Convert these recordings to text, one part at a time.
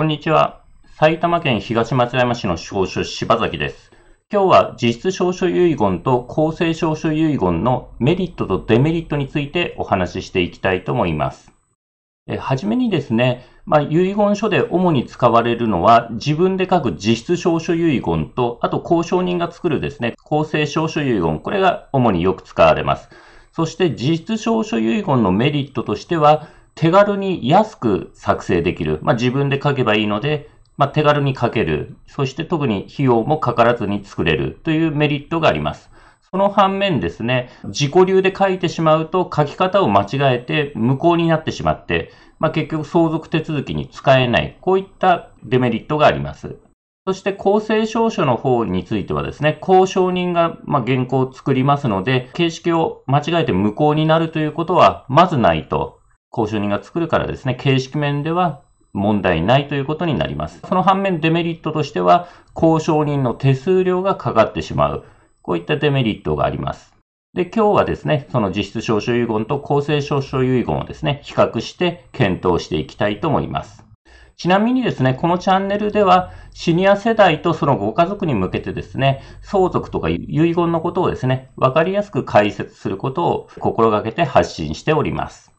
こんにちは。埼玉県東松山市の証書柴崎です。今日は実質証書遺言と公正証書遺言のメリットとデメリットについてお話ししていきたいと思います。えはじめにですね、まあ、遺言書で主に使われるのは自分で書く実質証書遺言と、あと交渉人が作るですね、公正証書遺言、これが主によく使われます。そして実質証書遺言のメリットとしては、手軽に安く作成できる。まあ、自分で書けばいいので、まあ、手軽に書ける。そして特に費用もかからずに作れるというメリットがあります。その反面ですね、自己流で書いてしまうと書き方を間違えて無効になってしまって、まあ、結局相続手続きに使えない。こういったデメリットがあります。そして公正証書の方についてはですね、交渉人がま原稿を作りますので、形式を間違えて無効になるということはまずないと交渉人が作るからですね、形式面では問題ないということになります。その反面デメリットとしては、交渉人の手数料がかかってしまう。こういったデメリットがあります。で、今日はですね、その実質証書遺言と公正証書遺言をですね、比較して検討していきたいと思います。ちなみにですね、このチャンネルでは、シニア世代とそのご家族に向けてですね、相続とか遺言のことをですね、わかりやすく解説することを心がけて発信しております。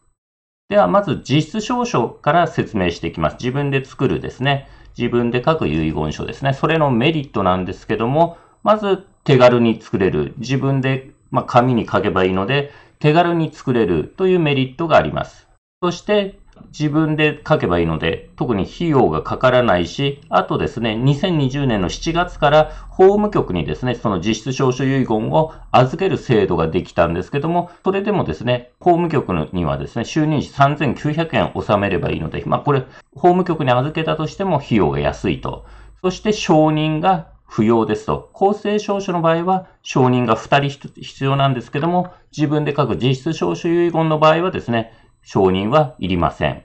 では、まず実質証書から説明していきます。自分で作るですね。自分で書く遺言書ですね。それのメリットなんですけども、まず手軽に作れる。自分で、まあ、紙に書けばいいので、手軽に作れるというメリットがあります。そして、自分で書けばいいので、特に費用がかからないし、あとですね、2020年の7月から法務局にですね、その実質証書遺言を預ける制度ができたんですけども、それでもですね、法務局にはですね、就任時3900円納めればいいので、まあこれ、法務局に預けたとしても費用が安いと。そして承認が不要ですと。公正証書の場合は承認が2人必要なんですけども、自分で書く実質証書遺言の場合はですね、承認はいりません。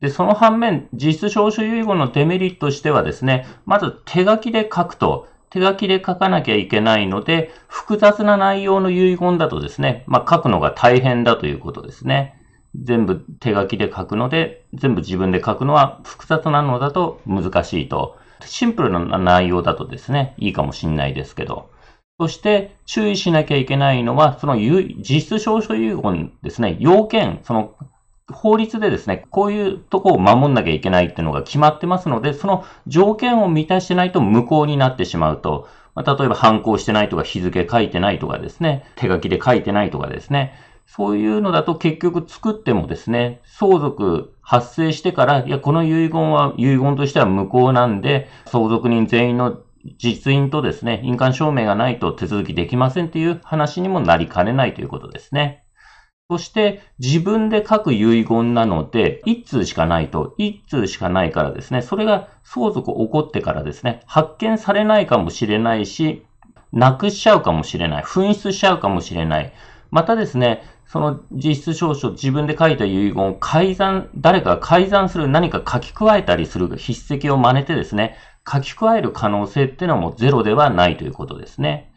で、その反面、実質証書遺言のデメリットとしてはですね、まず手書きで書くと、手書きで書かなきゃいけないので、複雑な内容の遺言だとですね、まあ、書くのが大変だということですね。全部手書きで書くので、全部自分で書くのは複雑なのだと難しいと。シンプルな内容だとですね、いいかもしんないですけど。そして注意しなきゃいけないのは、その実質証書遺言ですね、要件、その法律でですね、こういうとこを守んなきゃいけないっていうのが決まってますので、その条件を満たしてないと無効になってしまうと、まあ、例えば反抗してないとか日付書いてないとかですね、手書きで書いてないとかですね、そういうのだと結局作ってもですね、相続発生してから、いや、この遺言は遺言としては無効なんで、相続人全員の実印とですね、印鑑証明がないと手続きできませんっていう話にもなりかねないということですね。そして自分で書く遺言なので、一通しかないと、一通しかないからですね、それが相続起こってからですね、発見されないかもしれないし、なくしちゃうかもしれない、紛失しちゃうかもしれない。またですね、その実質証書、自分で書いた遺言を改ざん、誰かが改ざんする何か書き加えたりする筆跡を真似てですね、書き加える可能性っていうのはもうゼロではないということですね。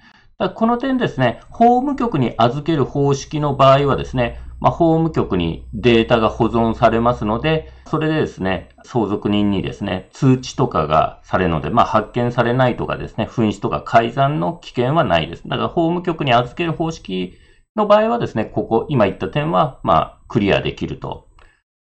この点ですね、法務局に預ける方式の場合はですね、まあ、法務局にデータが保存されますので、それでですね、相続人にですね、通知とかがされるので、まあ、発見されないとかですね、紛失とか改ざんの危険はないです。だから法務局に預ける方式の場合はですね、ここ、今言った点は、まあ、クリアできると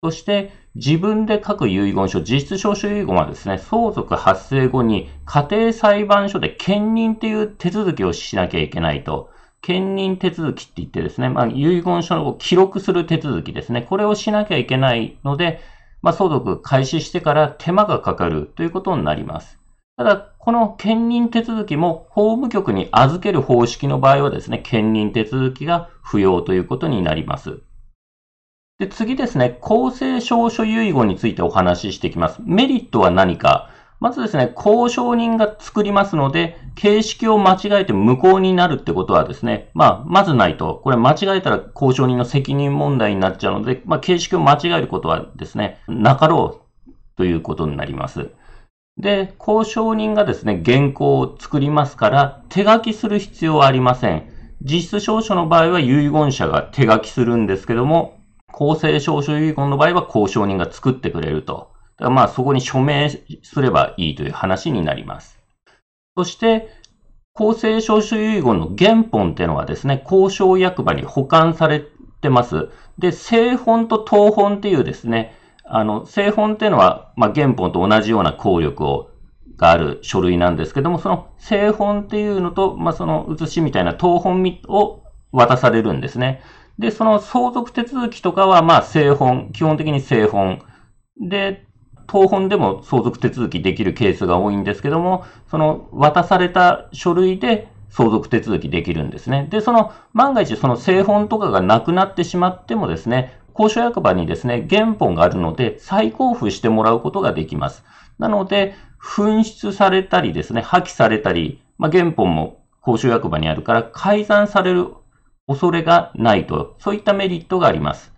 そして、自分で書く遺言書、実質証書遺言はですね、相続発生後に家庭裁判所で兼任っていう手続きをしなきゃいけないと。兼任手続きって言ってですね、まあ、遺言書を記録する手続きですね。これをしなきゃいけないので、まあ、相続開始してから手間がかかるということになります。ただ、この兼任手続きも法務局に預ける方式の場合はですね、兼任手続きが不要ということになります。で、次ですね、公正証書遺言についてお話ししていきます。メリットは何かまずですね、交渉人が作りますので、形式を間違えて無効になるってことはですね、まあ、まずないと。これ間違えたら交渉人の責任問題になっちゃうので、まあ、形式を間違えることはですね、なかろうということになります。で、交渉人がですね、原稿を作りますから、手書きする必要はありません。実質証書の場合は遺言者が手書きするんですけども、公正証書遺言の場合は交渉人が作ってくれるとだからまあそこに署名すればいいという話になります。そして、公正証書遺言の原本っていうのはですね、交渉役場に保管されてます。で、正本と当本っていうですね、あの、正本っていうのは、まあ、原本と同じような効力を、がある書類なんですけども、その正本っていうのと、まあ、その写しみたいな当本を渡されるんですね。で、その相続手続きとかは、まあ、正本、基本的に正本。で、当本でも相続手続きできるケースが多いんですけども、その渡された書類で相続手続きできるんですね。で、その万が一その正本とかがなくなってしまってもですね、交渉役場にですね、原本があるので再交付してもらうことができます。なので、紛失されたりですね、破棄されたり、まあ、原本も交渉役場にあるから改ざんされる恐れがないと、そういったメリットがあります。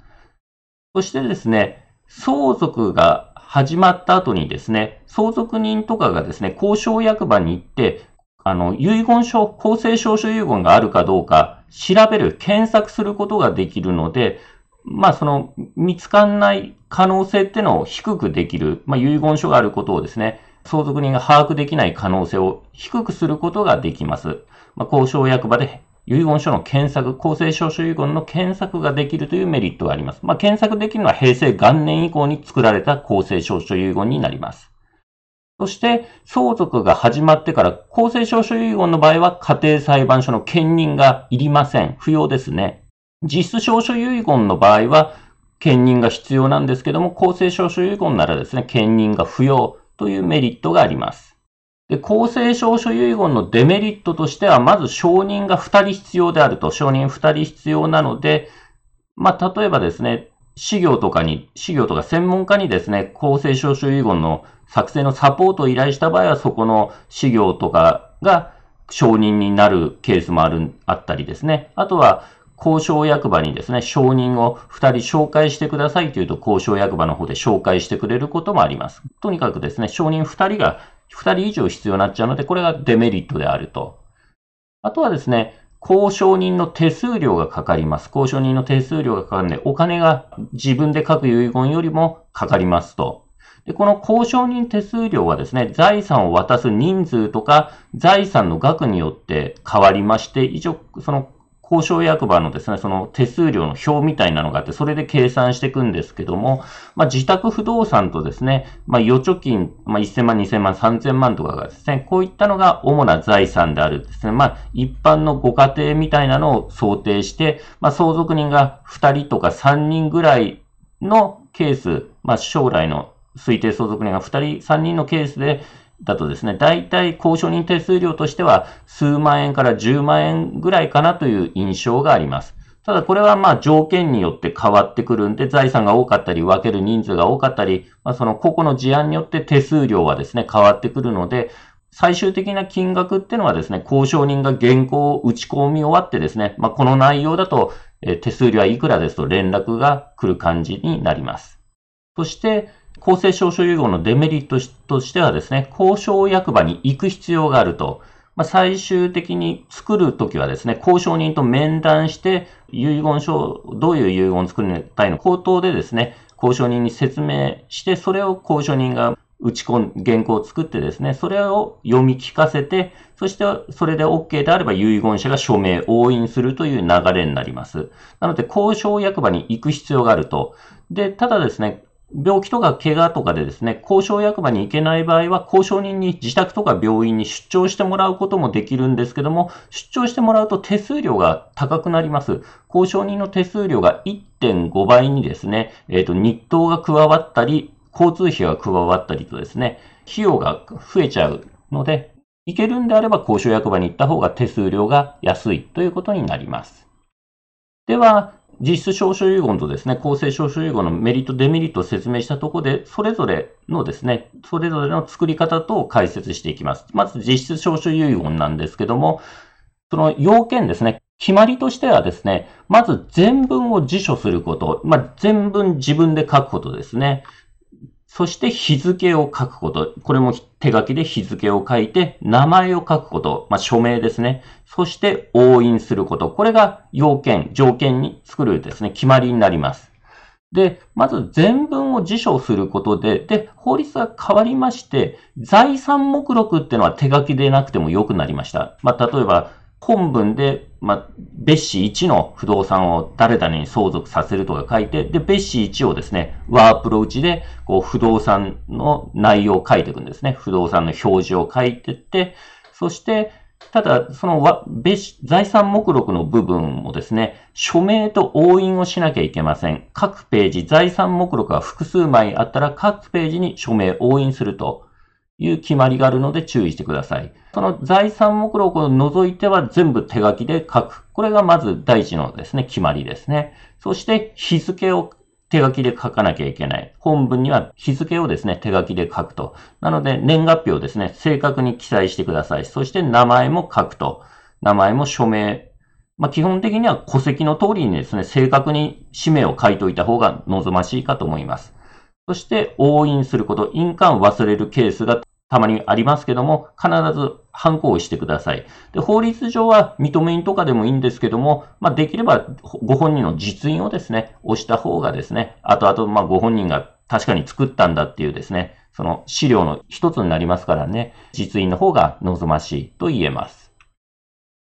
そしてですね、相続が始まった後にですね、相続人とかがですね、交渉役場に行って、あの、遺言書、公正証書遺言があるかどうか調べる、検索することができるので、まあ、その、見つかんない可能性っていうのを低くできる、まあ、遺言書があることをですね、相続人が把握できない可能性を低くすることができます。まあ、交渉役場で遺言書の検索、公正証書遺言の検索ができるというメリットがあります。まあ、検索できるのは平成元年以降に作られた公正証書遺言になります。そして、相続が始まってから、公正証書遺言の場合は、家庭裁判所の兼任がいりません。不要ですね。実質証書遺言の場合は、兼任が必要なんですけども、公正証書遺言ならですね、兼任が不要というメリットがあります。で、公正証書遺言のデメリットとしては、まず承認が2人必要であると、承認2人必要なので、まあ、例えばですね、資料とかに、資料とか専門家にですね、公正証書遺言の作成のサポートを依頼した場合は、そこの資料とかが承認になるケースもある、あったりですね。あとは、交渉役場にですね、承認を2人紹介してくださいというと、交渉役場の方で紹介してくれることもあります。とにかくですね、承認2人が2人以上必要になっちゃうので、これがデメリットであると。あとはですね、交渉人の手数料がかかります。交渉人の手数料がかかるので、お金が自分で書く遺言よりもかかりますと。で、この交渉人手数料はですね、財産を渡す人数とか、財産の額によって変わりまして、一応、その交渉役場のですね、その手数料の表みたいなのがあって、それで計算していくんですけども、まあ、自宅不動産とですね、まあ、預貯金、まあ、1000万、2000万、3000万とかがですね、こういったのが主な財産であるですね、まあ、一般のご家庭みたいなのを想定して、まあ、相続人が2人とか3人ぐらいのケース、まあ、将来の推定相続人が2人、3人のケースで、だとですね、大体交渉人手数料としては数万円から10万円ぐらいかなという印象があります。ただこれはまあ条件によって変わってくるんで、財産が多かったり、分ける人数が多かったり、まあ、その個々の事案によって手数料はですね、変わってくるので、最終的な金額っていうのはですね、交渉人が原稿を打ち込み終わってですね、まあ、この内容だと、手数料はいくらですと連絡が来る感じになります。そして、公正証書遺言のデメリットとしてはですね、交渉役場に行く必要があると。まあ、最終的に作るときはですね、交渉人と面談して、遺言書、どういう遺言を作りたいの口頭でですね、交渉人に説明して、それを交渉人が打ち込ん、原稿を作ってですね、それを読み聞かせて、そしてそれで OK であれば遺言者が署名、押印するという流れになります。なので、交渉役場に行く必要があると。で、ただですね、病気とか怪我とかでですね、交渉役場に行けない場合は、交渉人に自宅とか病院に出張してもらうこともできるんですけども、出張してもらうと手数料が高くなります。交渉人の手数料が1.5倍にですね、えっ、ー、と、日当が加わったり、交通費が加わったりとですね、費用が増えちゃうので、行けるんであれば交渉役場に行った方が手数料が安いということになります。では、実質証書遺言とですね、公正証書遺言のメリット、デメリットを説明したところで、それぞれのですね、それぞれの作り方と解説していきます。まず実質証書遺言なんですけども、その要件ですね、決まりとしてはですね、まず全文を辞書すること、まあ、全文自分で書くことですね。そして日付を書くこと。これも手書きで日付を書いて、名前を書くこと。まあ、署名ですね。そして押印すること。これが要件、条件に作るですね、決まりになります。で、まず全文を辞書することで、で、法律が変わりまして、財産目録っていうのは手書きでなくても良くなりました。まあ、例えば、本文で、まあ、別紙1の不動産を誰々に相続させるとか書いて、で、別紙1をですね、ワープロ打ちで、こう、不動産の内容を書いていくんですね。不動産の表示を書いていって、そして、ただ、その別財産目録の部分もですね、署名と押印をしなきゃいけません。各ページ、財産目録が複数枚あったら、各ページに署名、押印するという決まりがあるので注意してください。その財産目録を除いては全部手書きで書く。これがまず第一のですね、決まりですね。そして日付を手書きで書かなきゃいけない。本文には日付をですね、手書きで書くと。なので、年月日をですね、正確に記載してください。そして名前も書くと。名前も署名。まあ、基本的には戸籍の通りにですね、正確に氏名を書いておいた方が望ましいかと思います。そして、押印すること。印鑑を忘れるケースがたまにありますけども、必ず反抗をしてください。で法律上は認め印とかでもいいんですけども、まあ、できればご本人の実印をですね、押した方がですね、あとあと、まあ、ご本人が確かに作ったんだっていうですね、その資料の一つになりますからね、実印の方が望ましいと言えます。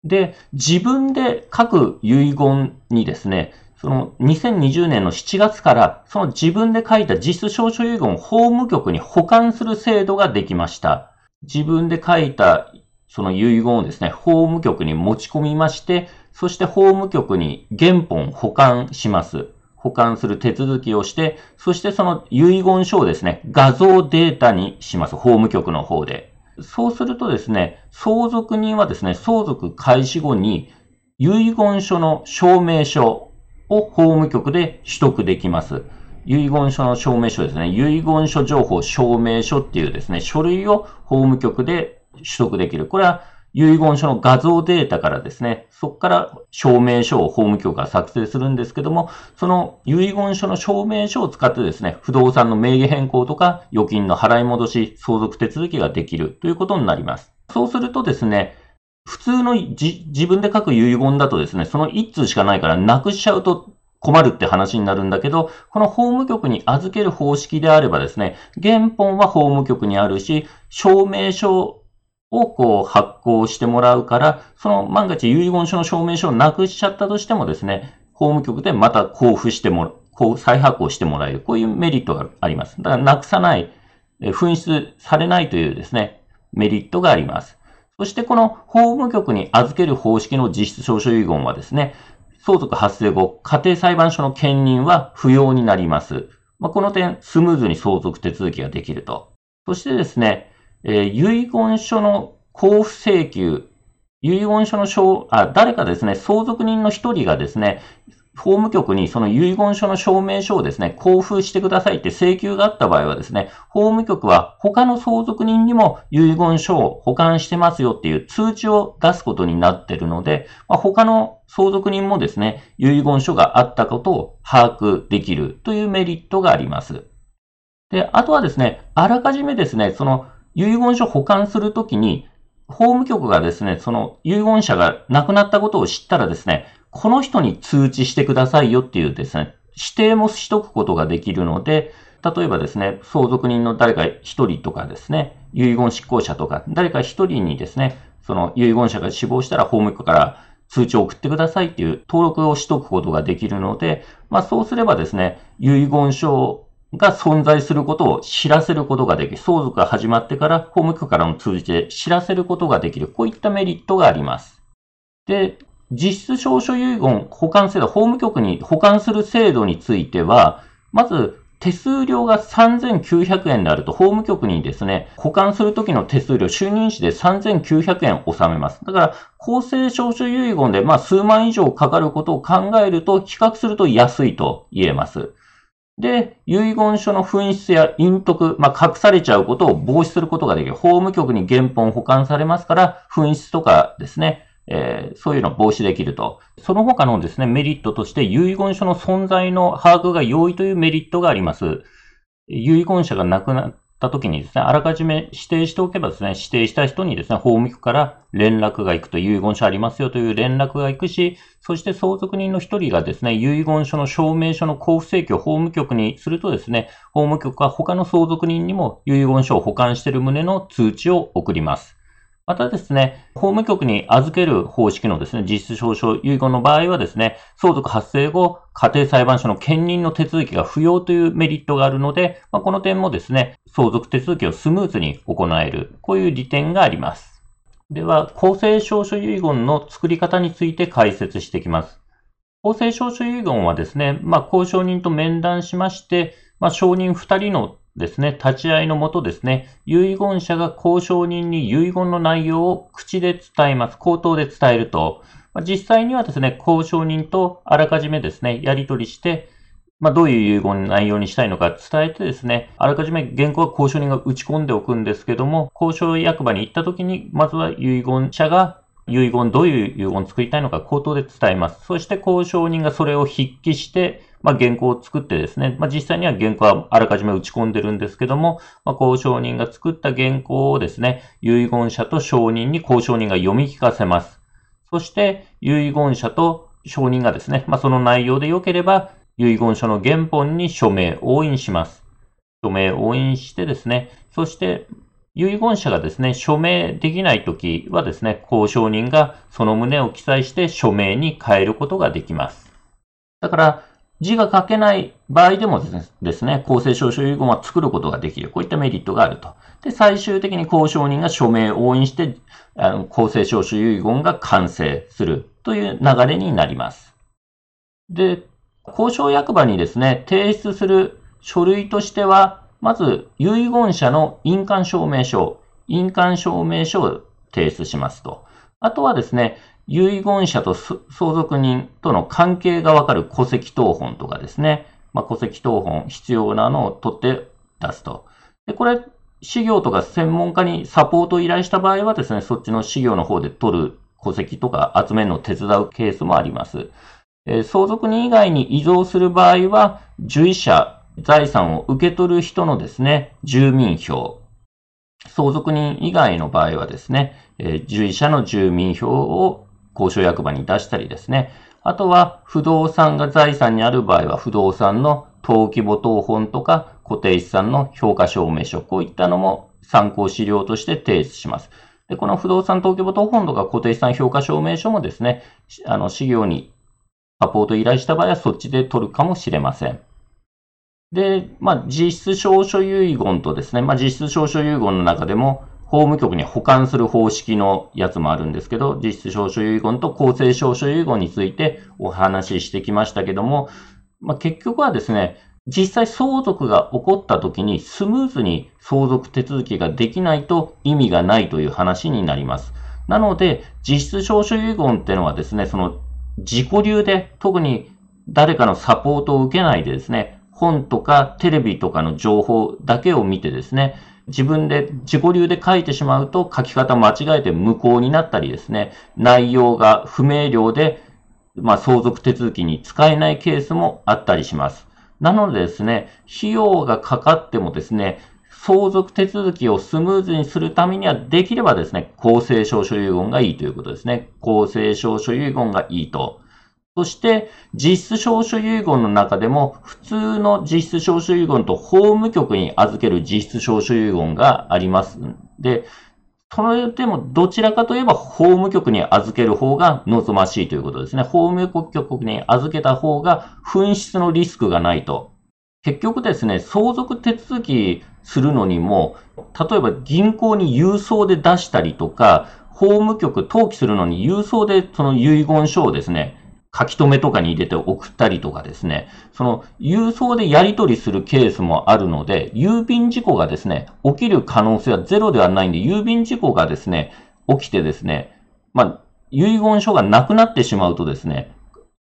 で、自分で書く遺言にですね、その2020年の7月からその自分で書いた実質証書遺言を法務局に保管する制度ができました。自分で書いたその遺言をですね、法務局に持ち込みまして、そして法務局に原本保管します。保管する手続きをして、そしてその遺言書をですね、画像データにします。法務局の方で。そうするとですね、相続人はですね、相続開始後に遺言書の証明書を法務局で取得できます。遺言書の証明書ですね。遺言書情報証明書っていうですね、書類を法務局で取得できる。これは遺言書の画像データからですね、そこから証明書を法務局が作成するんですけども、その遺言書の証明書を使ってですね、不動産の名義変更とか預金の払い戻し、相続手続きができるということになります。そうするとですね、普通のじ自分で書く遺言だとですね、その一通しかないからなくしちゃうと困るって話になるんだけど、この法務局に預ける方式であればですね、原本は法務局にあるし、証明書をこう発行してもらうから、その万が一遺言書の証明書をなくしちゃったとしてもですね、法務局でまた交付してもらこう再発行してもらえる。こういうメリットがあります。だからなくさない、紛失されないというですね、メリットがあります。そしてこの法務局に預ける方式の実質証書遺言はですね、相続発生後、家庭裁判所の兼任は不要になります。まあ、この点、スムーズに相続手続きができると。そしてですね、えー、遺言書の交付請求、遺言書の証、あ、誰かですね、相続人の一人がですね、法務局にその遺言書の証明書をですね、交付してくださいって請求があった場合はですね、法務局は他の相続人にも遺言書を保管してますよっていう通知を出すことになってるので、まあ、他の相続人もですね、遺言書があったことを把握できるというメリットがあります。で、あとはですね、あらかじめですね、その遺言書保管するときに、法務局がですね、その遺言者が亡くなったことを知ったらですね、この人に通知してくださいよっていうですね、指定もしとくことができるので、例えばですね、相続人の誰か一人とかですね、遺言執行者とか、誰か一人にですね、その遺言者が死亡したら法務局から通知を送ってくださいっていう登録をしとくことができるので、まあそうすればですね、遺言書が存在することを知らせることができる。相続が始まってから法務局からの通じで知らせることができる。こういったメリットがあります。で、実質証書遺言保管制度、法務局に保管する制度については、まず手数料が3900円であると、法務局にですね、保管するときの手数料、就任費で3900円納めます。だから、公正証書遺言で、まあ、数万以上かかることを考えると、比較すると安いと言えます。で、遺言書の紛失や隠匿、まあ、隠されちゃうことを防止することができる。法務局に原本保管されますから、紛失とかですね、えー、そういうのを防止できると。その他のですね、メリットとして、遺言書の存在の把握が容易というメリットがあります。遺言者が亡くなった時にですね、あらかじめ指定しておけばですね、指定した人にですね、法務局から連絡が行くと遺言書ありますよという連絡が行くし、そして相続人の一人がですね、遺言書の証明書の交付請求を法務局にするとですね、法務局は他の相続人にも遺言書を保管している旨の通知を送ります。またですね、法務局に預ける方式のですね、実質証書遺言の場合はですね、相続発生後、家庭裁判所の兼任の手続きが不要というメリットがあるので、まあ、この点もですね、相続手続きをスムーズに行える、こういう利点があります。では、公正証書遺言の作り方について解説していきます。公正証書遺言はですね、まあ、交渉人と面談しまして、まあ、証人2人のですね、立ち会いのもとですね、遺言者が交渉人に遺言の内容を口で伝えます。口頭で伝えると、まあ、実際にはですね、交渉人とあらかじめですね、やり取りして、まあ、どういう遺言の内容にしたいのか伝えてですね、あらかじめ原稿は交渉人が打ち込んでおくんですけども、交渉役場に行った時に、まずは遺言者が遺言、どういう遺言を作りたいのか口頭で伝えます。そして交渉人がそれを筆記して、まあ、原稿を作ってですね、まあ、実際には原稿はあらかじめ打ち込んでるんですけども、まあ、交渉人が作った原稿をですね、遺言者と証人に交渉人が読み聞かせます。そして、遺言者と証人がですね、まあ、その内容で良ければ、遺言書の原本に署名、押印します。署名、押印してですね、そして、遺言者がですね、署名できないときはですね、交渉人がその旨を記載して署名に変えることができます。だから、字が書けない場合でもですね、公正証書遺言は作ることができる。こういったメリットがあると。で、最終的に交渉人が署名を押印して、あの公正証書遺言が完成するという流れになります。で、交渉役場にですね、提出する書類としては、まず、遺言者の印鑑証明書、印鑑証明書を提出しますと。あとはですね、遺言者と相続人との関係がわかる戸籍謄本とかですね、まあ、戸籍謄本必要なのを取って出すと。で、これ、事業とか専門家にサポートを依頼した場合はですね、そっちの事業の方で取る戸籍とか集めるのを手伝うケースもあります。えー、相続人以外に移贈する場合は、受医者、財産を受け取る人のですね、住民票、相続人以外の場合はですね、えー、受医者の住民票を交渉役場に出したりですね。あとは、不動産が財産にある場合は、不動産の登記簿等本とか、固定資産の評価証明書、こういったのも参考資料として提出します。で、この不動産登記簿等本とか固定資産評価証明書もですね、あの、事業にサポート依頼した場合はそっちで取るかもしれません。で、まあ、実質証書遺言とですね、まあ、実質証書遺言の中でも、法務局に保管する方式のやつもあるんですけど、実質証書遺言と公正証書遺言についてお話ししてきましたけども、まあ、結局はですね、実際相続が起こった時にスムーズに相続手続きができないと意味がないという話になります。なので、実質証書遺言っていうのはですね、その自己流で特に誰かのサポートを受けないでですね、本とかテレビとかの情報だけを見てですね、自分で自己流で書いてしまうと書き方間違えて無効になったりですね、内容が不明瞭で、まあ、相続手続きに使えないケースもあったりします。なのでですね、費用がかかってもですね、相続手続きをスムーズにするためには、できればですね、公正証書遺言がいいということですね。公正証書遺言がいいと。そして、実質証書遺言の中でも、普通の実質証書遺言と法務局に預ける実質証書遺言があります。で、それでもどちらかといえば法務局に預ける方が望ましいということですね。法務局に預けた方が紛失のリスクがないと。結局ですね、相続手続きするのにも、例えば銀行に郵送で出したりとか、法務局登記するのに郵送でその遺言書をですね、書き留めとかに入れて送ったりとかですね、その郵送でやり取りするケースもあるので、郵便事故がですね、起きる可能性はゼロではないんで、郵便事故がですね、起きてですね、まあ、遺言書がなくなってしまうとですね、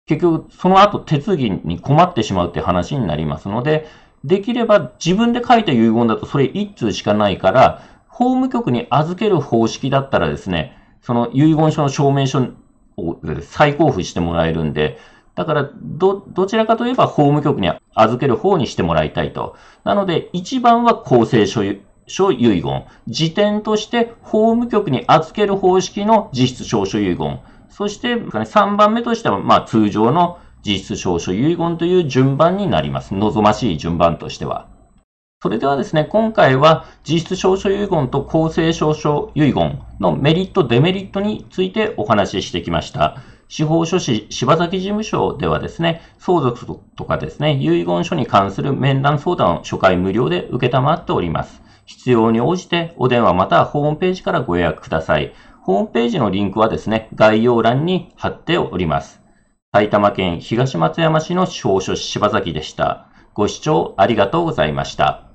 結局その後手続きに困ってしまうって話になりますので、できれば自分で書いた遺言だとそれ1通しかないから、法務局に預ける方式だったらですね、その遺言書の証明書再交付してもらえるんで、だから、ど、どちらかといえば法務局に預ける方にしてもらいたいと。なので、1番は公正書書遺言。時点として法務局に預ける方式の実質証書遺言。そして、3番目としては、まあ、通常の実質証書遺言という順番になります。望ましい順番としては。それではですね、今回は実質証書遺言と公正証書遺言のメリット、デメリットについてお話ししてきました。司法書士柴崎事務所ではですね、相続とかですね、遺言書に関する面談相談を初回無料で受けたまっております。必要に応じてお電話またはホームページからご予約ください。ホームページのリンクはですね、概要欄に貼っております。埼玉県東松山市の司法書士柴崎でした。ご視聴ありがとうございました。